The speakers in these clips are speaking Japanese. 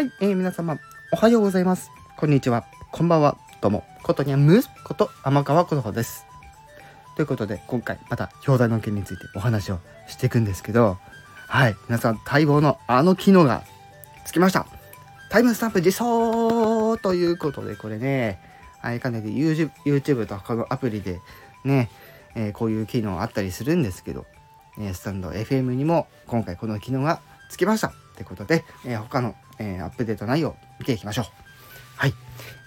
はい、えー、皆様、おはようございます。こんにちは。こんばんは。どうも、ことにゃむこと天川ことほです。ということで、今回また表題の件についてお話をしていくんですけど、はい、皆さん、待望のあの機能がつきました。タイムスタンプ実装ということで、これね、はい、かなり YouTube, YouTube と他のアプリでね、えー、こういう機能あったりするんですけど、えスタンド FM にも今回この機能がつきました。ということで、えー、他の、えー、アップデート内容見ていきましょう。はい。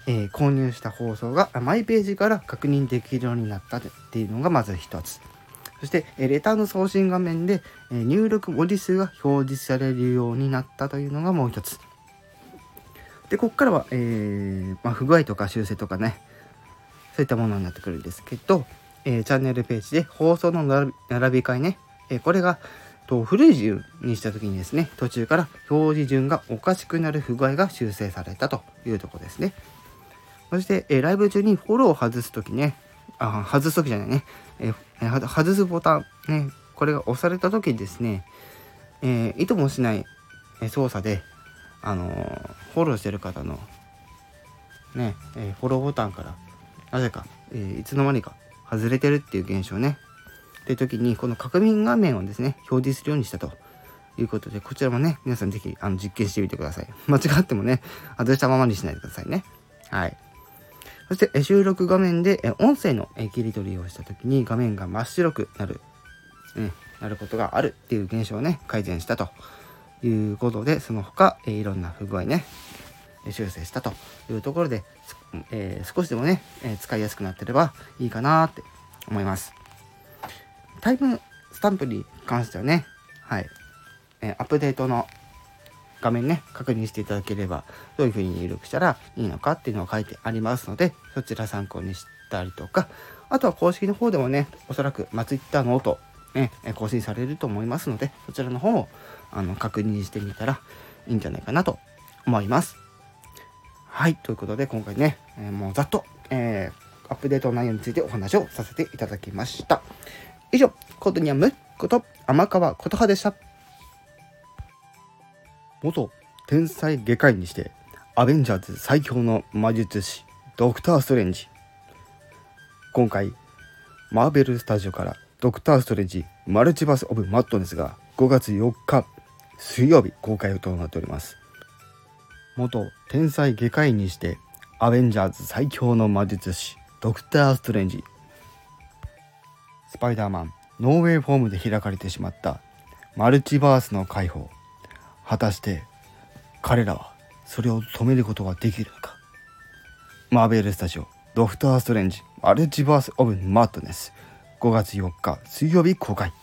えー、購入した放送がマイページから確認できるようになったっていうのがまず一つ。そして、えレターの送信画面で、え入力文字数が表示されるようになったというのがもう一つ。で、ここからは、えー、まあ、不具合とか修正とかね、そういったものになってくるんですけど、えー、チャンネルページで放送の並び替えね、えー、これがと古い順にした時にですね途中から表示順がおかしくなる不具合が修正されたというとこですね。そして、え、ライブ中にフォローを外す時ねあ外す時じゃないね、え、外すボタンねこれが押された時にですね、えー、意図もしない操作であのフォローしてる方のね、えフォローボタンからなぜか、えいつの間にか外れてるっていう現象ねという時にこの確認画面をですね表示するようにしたと。いうことでこちらもね皆さん是非あの実験してみてください。間違ってもね外したままにしないでくださいね。はい。そして収録画面で音声の切り取りをした時に画面が真っ白くなる、ね、なることがあるっていう現象をね改善したと。いうことでその他いろんな不具合ね修正したというところで、えー、少しでもね、え使いやすくなってればいいかなって思います。タイムスタンプに関してはね、はい、え、アップデートの画面ね、確認していただければ、どういう風に入力したらいいのかっていうのが書いてありますので、そちら参考にしたりとか、あとは公式の方でもね、おそらく、ま Twitter、note、ね、更新されると思いますので、そちらの方をあの確認してみたらいいんじゃないかなと思います。はい、ということで今回ね、えー、もうざっと、えー、アップデート内容についてお話をさせていただきました。以上、コートニアムこと天川琴葉でした。元天才外科医にして、アベンジャーズ最強の魔術師、ドクター・ストレンジ。今回、マーベルスタジオからドクター・ストレンジマルチバス・オブ・マットネスが5月4日水曜日公開となっております。元天才外科医にしてアベンジャーズ最強の魔術師ドクター・ストレンジスパイダーマンノーウェイフォームで開かれてしまったマルチバースの解放。果たして彼らはそれを止めることができるのか？マーベルスタジオドクター・ストレンジマルチバース・オブ・マットネス。5月4日水曜日公開。